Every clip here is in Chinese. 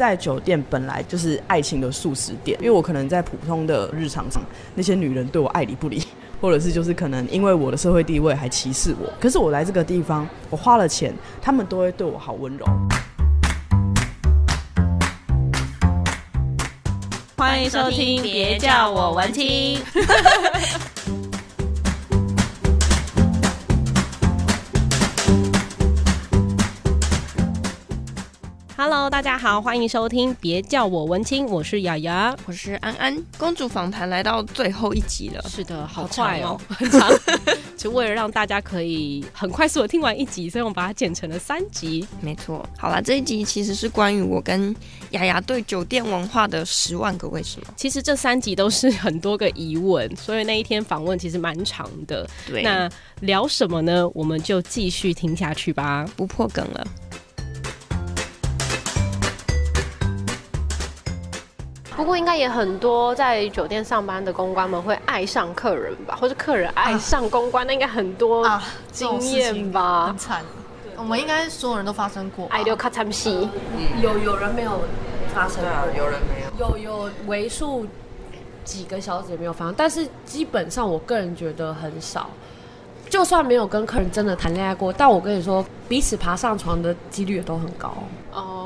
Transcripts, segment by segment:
在酒店本来就是爱情的素食店，因为我可能在普通的日常上，那些女人对我爱理不理，或者是就是可能因为我的社会地位还歧视我。可是我来这个地方，我花了钱，他们都会对我好温柔。欢迎收听，别叫我文青。Hello，大家好，欢迎收听，别叫我文青，我是雅雅，我是安安。公主访谈来到最后一集了，是的，好快哦，很长。就为了让大家可以很快速的听完一集，所以我们把它剪成了三集。没错，好啦，这一集其实是关于我跟雅雅对酒店文化的十万个为什么。其实这三集都是很多个疑问，所以那一天访问其实蛮长的。对，那聊什么呢？我们就继续听下去吧，不破梗了。过应该也很多在酒店上班的公关们会爱上客人吧，或者客人爱上公关，啊、那应该很多经验吧？啊、很惨，我们应该所有人都发生过。爱丢卡惨戏，有有人没有发生过，啊、有人没有，有有为数几个小姐没有发生，但是基本上我个人觉得很少。就算没有跟客人真的谈恋爱过，但我跟你说，彼此爬上床的几率也都很高。哦，对。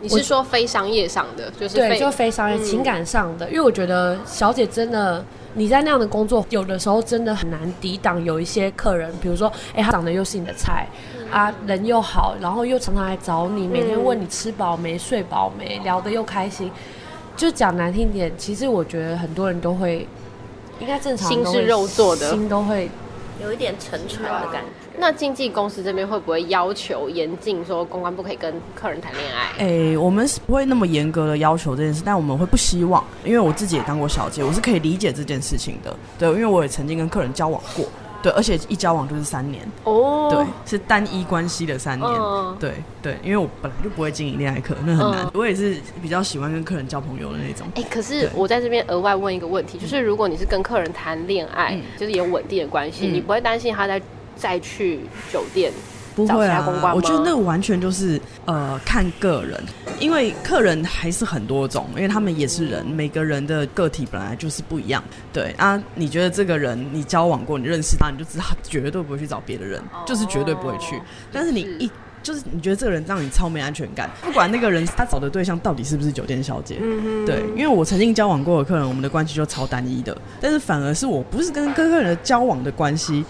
你是说非商业上的，就是对，就非商业、嗯、情感上的，因为我觉得小姐真的你在那样的工作，有的时候真的很难抵挡。有一些客人，比如说，哎、欸，他长得又是你的菜，嗯、啊，人又好，然后又常常来找你，每天问你吃饱没、睡饱没，聊得又开心。就讲难听点，其实我觉得很多人都会，应该正常，心是肉做的，心都会有一点沉船的感觉。那经纪公司这边会不会要求严禁说公关不可以跟客人谈恋爱？哎、欸，我们是不会那么严格的要求这件事，但我们会不希望，因为我自己也当过小姐，我是可以理解这件事情的。对，因为我也曾经跟客人交往过，对，而且一交往就是三年。哦，对，是单一关系的三年。嗯、对对，因为我本来就不会经营恋爱课，那很难。嗯、我也是比较喜欢跟客人交朋友的那种。哎、欸，可是我在这边额外问一个问题，就是如果你是跟客人谈恋爱，嗯、就是有稳定的关系，嗯、你不会担心他在？再去酒店不会啊，我觉得那个完全就是呃看个人，因为客人还是很多种，因为他们也是人，每个人的个体本来就是不一样。对啊，你觉得这个人你交往过，你认识他，你就知道他绝对不会去找别的人，就是绝对不会去。但是你一就是你觉得这个人让你超没安全感，不管那个人他找的对象到底是不是酒店小姐，对，因为我曾经交往过的客人，我们的关系就超单一的，但是反而是我不是跟跟客人的交往的关系。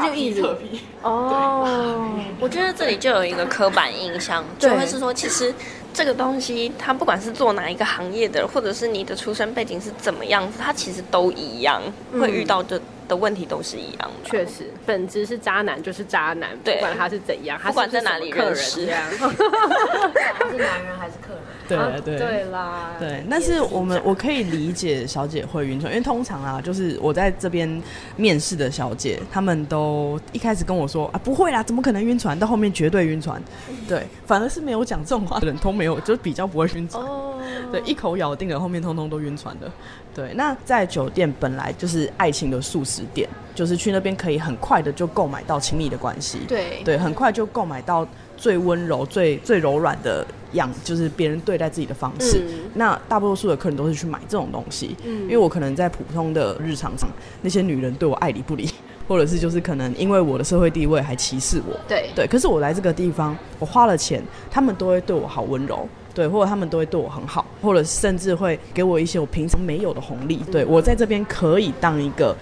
他就一直 哦，我觉得这里就有一个刻板印象，就会是说，其实这个东西，它不管是做哪一个行业的，或者是你的出身背景是怎么样子，它其实都一样，会遇到的的问题都是一样的。确实，本质是渣男就是渣男，不管他是怎样，不管在哪里认识，他是男人还是客人。对对对啦，对，但是我们我可以理解小姐会晕船，因为通常啊，就是我在这边面试的小姐，她们都一开始跟我说啊，不会啦，怎么可能晕船？到后面绝对晕船。对，反而是没有讲这种话的人都没有，就比较不会晕船。哦，对，一口咬定了后面通通都晕船的。对，那在酒店本来就是爱情的速食店，就是去那边可以很快的就购买到亲密的关系。对对，很快就购买到。最温柔、最最柔软的样，就是别人对待自己的方式。嗯、那大多数的客人都是去买这种东西，嗯、因为我可能在普通的日常上，那些女人对我爱理不理，或者是就是可能因为我的社会地位还歧视我。对对，可是我来这个地方，我花了钱，他们都会对我好温柔，对，或者他们都会对我很好，或者甚至会给我一些我平常没有的红利。对，我在这边可以当一个。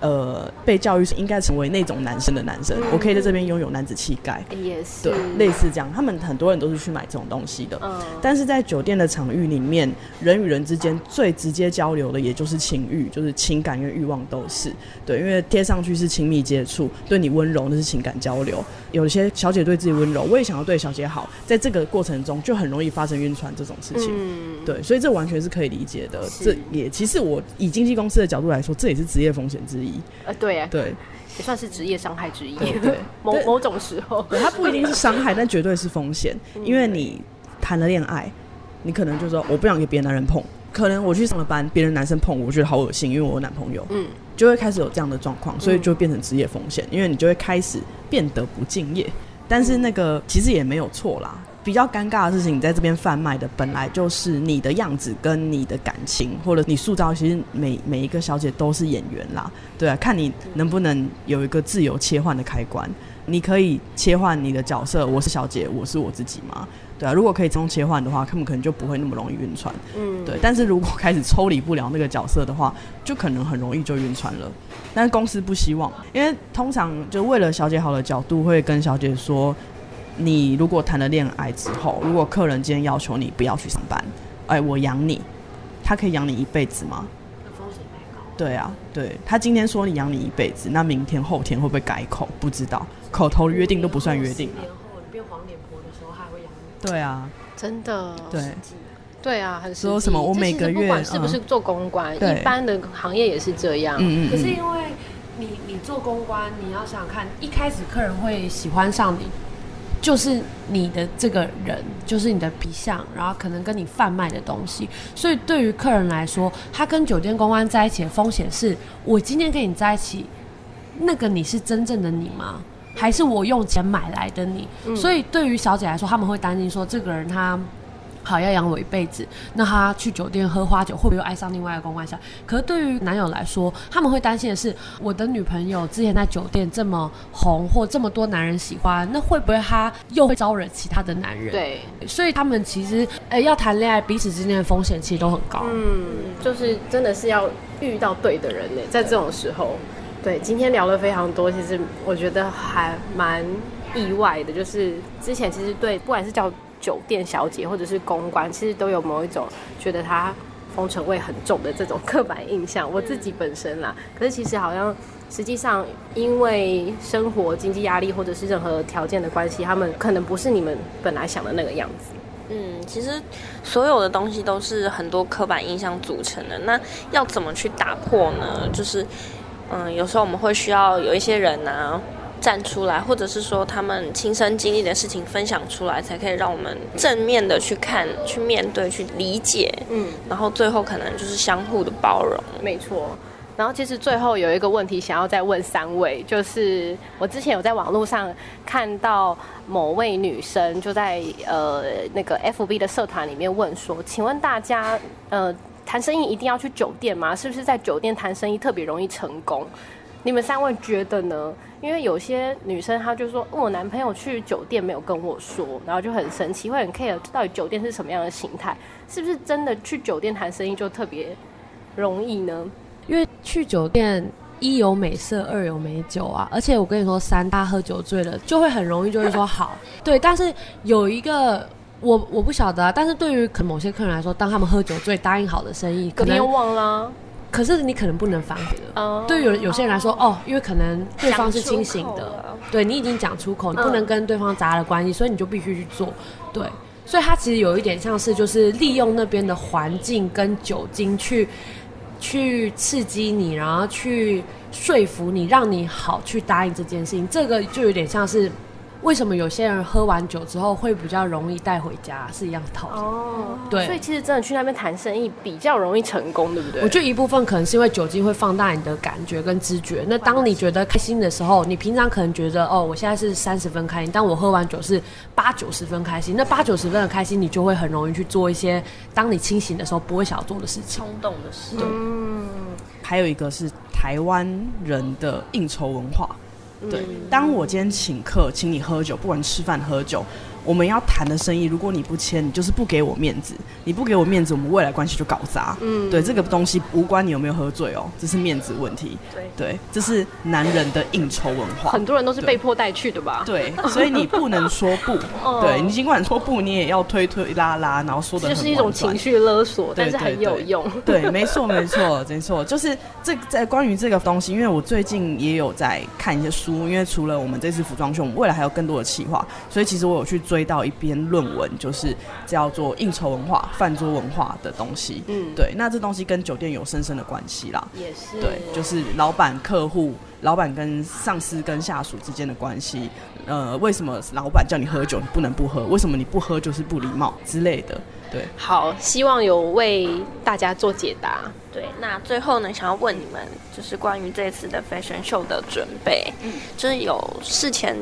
呃，被教育是应该成为那种男生的男生，嗯、我可以在这边拥有男子气概，也是对，类似这样。他们很多人都是去买这种东西的，嗯、但是在酒店的场域里面，人与人之间最直接交流的，也就是情欲，就是情感跟欲望都是对，因为贴上去是亲密接触，对你温柔那是情感交流。有些小姐对自己温柔，我也想要对小姐好，在这个过程中就很容易发生晕船这种事情。嗯，对，所以这完全是可以理解的。这也其实我以经纪公司的角度来说，这也是职业风险之一。呃，对啊，对，也算是职业伤害之一。对，对某某种时候，它不一定是伤害，但绝对是风险。因为你谈了恋爱，你可能就说我不想给别的男人碰。可能我去上了班，别人男生碰我，我觉得好恶心，因为我有男朋友。嗯，就会开始有这样的状况，所以就会变成职业风险。因为你就会开始变得不敬业，但是那个其实也没有错啦。比较尴尬的事情，你在这边贩卖的本来就是你的样子跟你的感情，或者你塑造，其实每每一个小姐都是演员啦，对啊，看你能不能有一个自由切换的开关，你可以切换你的角色，我是小姐，我是我自己吗？对啊，如果可以自动切换的话，他们可能就不会那么容易晕船。嗯，对。但是如果开始抽离不了那个角色的话，就可能很容易就晕船了。但是公司不希望，因为通常就为了小姐好的角度，会跟小姐说。你如果谈了恋爱之后，如果客人今天要求你不要去上班，哎，我养你，他可以养你一辈子吗？风险太高。对啊，对，他今天说你养你一辈子，那明天后天会不会改口？不知道，口头约定都不算约定了。年后你变黄脸婆的时候，还会养你？对啊，真的。对，对啊，很说什么？我每个月不管是不是做公关，一般的行业也是这样。嗯嗯。可是因为你你做公关，你要想想看，一开始客人会喜欢上你。就是你的这个人，就是你的皮相，然后可能跟你贩卖的东西，所以对于客人来说，他跟酒店公关在一起的风险是：我今天跟你在一起，那个你是真正的你吗？还是我用钱买来的你？嗯、所以对于小姐来说，他们会担心说，这个人他。好，要养我一辈子。那他去酒店喝花酒，会不会又爱上另外一个公关小姐？可是对于男友来说，他们会担心的是，我的女朋友之前在酒店这么红，或这么多男人喜欢，那会不会他又会招惹其他的男人？对，所以他们其实，呃，要谈恋爱，彼此之间的风险其实都很高。嗯，就是真的是要遇到对的人呢，在这种时候。对，今天聊了非常多，其实我觉得还蛮意外的，就是之前其实对，不管是叫。酒店小姐或者是公关，其实都有某一种觉得她风尘味很重的这种刻板印象。我自己本身啦，可是其实好像实际上因为生活经济压力或者是任何条件的关系，他们可能不是你们本来想的那个样子。嗯，其实所有的东西都是很多刻板印象组成的。那要怎么去打破呢？就是嗯，有时候我们会需要有一些人啊。站出来，或者是说他们亲身经历的事情分享出来，才可以让我们正面的去看、去面对、去理解。嗯，然后最后可能就是相互的包容。没错。然后其实最后有一个问题想要再问三位，就是我之前有在网络上看到某位女生就在呃那个 FB 的社团里面问说，请问大家呃谈生意一定要去酒店吗？是不是在酒店谈生意特别容易成功？你们三位觉得呢？因为有些女生她就说，我男朋友去酒店没有跟我说，然后就很生气，会很 care 到底酒店是什么样的形态，是不是真的去酒店谈生意就特别容易呢？因为去酒店一有美色，二有美酒啊，而且我跟你说，三大喝酒醉了就会很容易就会说好，对。但是有一个我我不晓得啊，但是对于可能某些客人来说，当他们喝酒醉答应好的生意，可能又忘了。可是你可能不能反悔了。Oh, 对于有有些人来说，oh. 哦，因为可能对方是清醒的，对你已经讲出口，你不能跟对方砸了关系，所以你就必须去做。对，所以他其实有一点像是就是利用那边的环境跟酒精去去刺激你，然后去说服你，让你好去答应这件事情。这个就有点像是。为什么有些人喝完酒之后会比较容易带回家？是一样的套路哦。对，所以其实真的去那边谈生意比较容易成功，对不对？我觉得一部分可能是因为酒精会放大你的感觉跟知觉。那当你觉得开心的时候，你平常可能觉得哦，我现在是三十分开心，但我喝完酒是八九十分开心。那八九十分的开心，你就会很容易去做一些当你清醒的时候不会想要做的事情，冲动的事。对。嗯，还有一个是台湾人的应酬文化。对，当我今天请客，请你喝酒，不管吃饭喝酒。我们要谈的生意，如果你不签，你就是不给我面子。你不给我面子，我们未来关系就搞砸。嗯，对，这个东西无关你有没有喝醉哦，这是面子问题。对对，这是男人的应酬文化。很多人都是被迫带去的吧？对，所以你不能说不。对，你尽管说不，你也要推推拉拉，然后说的。就是一种情绪勒索，但是很有用。对，没错，没错，没错，就是这在关于这个东西，因为我最近也有在看一些书，因为除了我们这次服装秀，我们未来还有更多的企划，所以其实我有去追。追到一篇论文，就是叫做应酬文化、饭桌文化的东西。嗯，对，那这东西跟酒店有深深的关系啦。也是，对，就是老板、客户、老板跟上司跟下属之间的关系。呃，为什么老板叫你喝酒，你不能不喝？为什么你不喝就是不礼貌之类的？对，好，希望有为大家做解答。对，那最后呢，想要问你们，就是关于这次的 fashion show 的准备，嗯，就是有事前。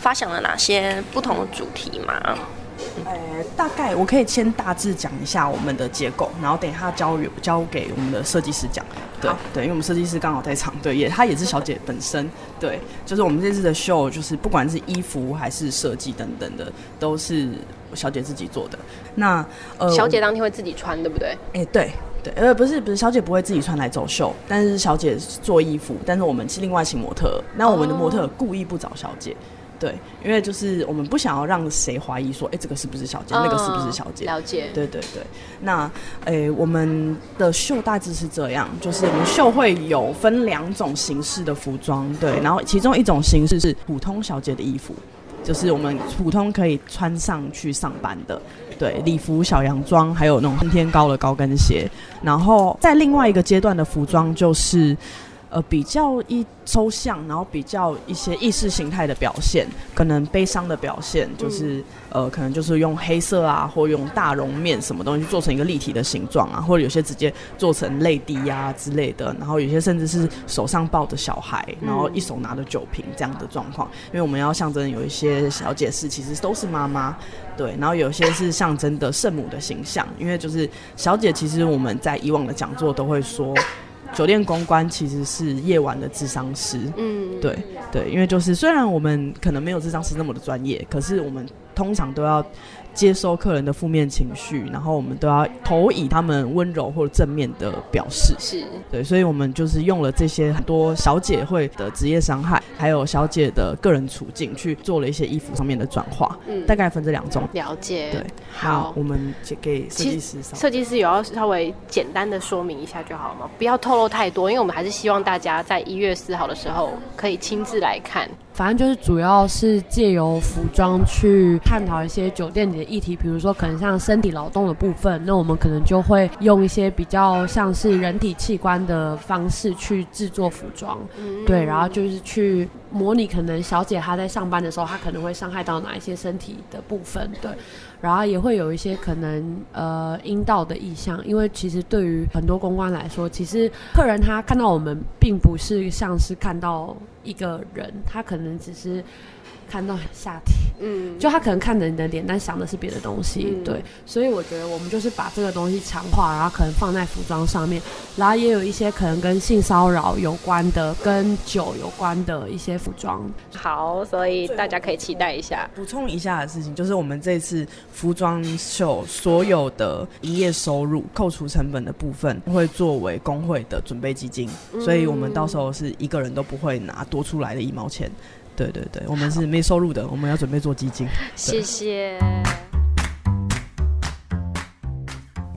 发想了哪些不同的主题吗？呃，大概我可以先大致讲一下我们的结构，然后等一下交交给我们的设计师讲。对对，因为我们设计师刚好在场，对，也她也是小姐本身。对，就是我们这次的秀，就是不管是衣服还是设计等等的，都是小姐自己做的。那呃，小姐当天会自己穿，对不对？哎，对对，呃，不是不是，小姐不会自己穿来走秀，但是小姐做衣服，但是我们是另外请模特，那我们的模特故意不找小姐。哦对，因为就是我们不想要让谁怀疑说，哎，这个是不是小姐，嗯、那个是不是小姐？了解。对对对。那，诶，我们的秀大致是这样，就是我们秀会有分两种形式的服装，对，然后其中一种形式是普通小姐的衣服，就是我们普通可以穿上去上班的，对，礼服、小洋装，还有那种喷天高的高跟鞋。然后在另外一个阶段的服装就是。呃，比较一抽象，然后比较一些意识形态的表现，可能悲伤的表现，就是、嗯、呃，可能就是用黑色啊，或用大绒面什么东西做成一个立体的形状啊，或者有些直接做成泪滴呀、啊、之类的，然后有些甚至是手上抱着小孩，然后一手拿着酒瓶这样的状况，因为我们要象征有一些小姐是其实都是妈妈，对，然后有些是象征的圣母的形象，因为就是小姐其实我们在以往的讲座都会说。酒店公关其实是夜晚的智商师，嗯，对对，因为就是虽然我们可能没有智商师那么的专业，可是我们通常都要。接收客人的负面情绪，然后我们都要投以他们温柔或者正面的表示。是对，所以我们就是用了这些很多小姐会的职业伤害，还有小姐的个人处境，去做了一些衣服上面的转化。嗯，大概分这两种。了解。对，好，我们给设计师。设计师有要稍微简单的说明一下就好了吗？不要透露太多，因为我们还是希望大家在一月四号的时候可以亲自来看。反正就是主要是借由服装去探讨一些酒店里的议题，比如说可能像身体劳动的部分，那我们可能就会用一些比较像是人体器官的方式去制作服装，对，然后就是去模拟可能小姐她在上班的时候，她可能会伤害到哪一些身体的部分，对。然后也会有一些可能呃阴道的意向，因为其实对于很多公关来说，其实客人他看到我们，并不是像是看到一个人，他可能只是。看到下体，嗯，就他可能看着你的脸，但想的是别的东西，嗯，对，所以我觉得我们就是把这个东西强化，然后可能放在服装上面，然后也有一些可能跟性骚扰有关的，跟酒有关的一些服装。好，所以大家可以期待一下。补充一下的事情就是，我们这次服装秀所有的营业收入扣除成本的部分，会作为工会的准备基金，嗯，所以我们到时候是一个人都不会拿多出来的一毛钱。对对对，我们是没收入的，我们要准备做基金。谢谢。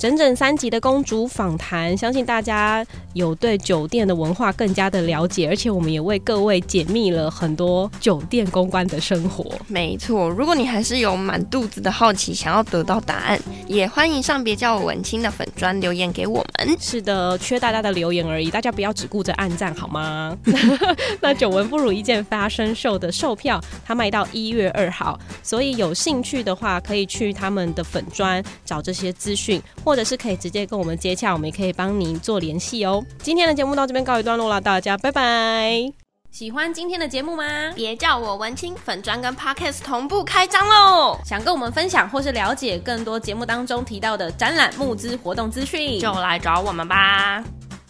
整整三集的公主访谈，相信大家有对酒店的文化更加的了解，而且我们也为各位解密了很多酒店公关的生活。没错，如果你还是有满肚子的好奇，想要得到答案，也欢迎上别叫我文青的粉砖留言给我们。是的，缺大家的留言而已，大家不要只顾着按赞好吗？那久闻不如一见 Fashion Show 的售票，它卖到一月二号，所以有兴趣的话，可以去他们的粉砖找这些资讯。或者是可以直接跟我们接洽，我们也可以帮您做联系哦。今天的节目到这边告一段落了，大家拜拜。喜欢今天的节目吗？别叫我文青，粉专跟 Podcast 同步开张喽！想跟我们分享或是了解更多节目当中提到的展览、募资、活动资讯，就来找我们吧。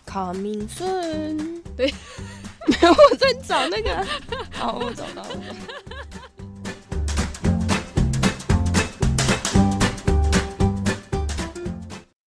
Coming soon，对，没有我在找那个，好，我找到了。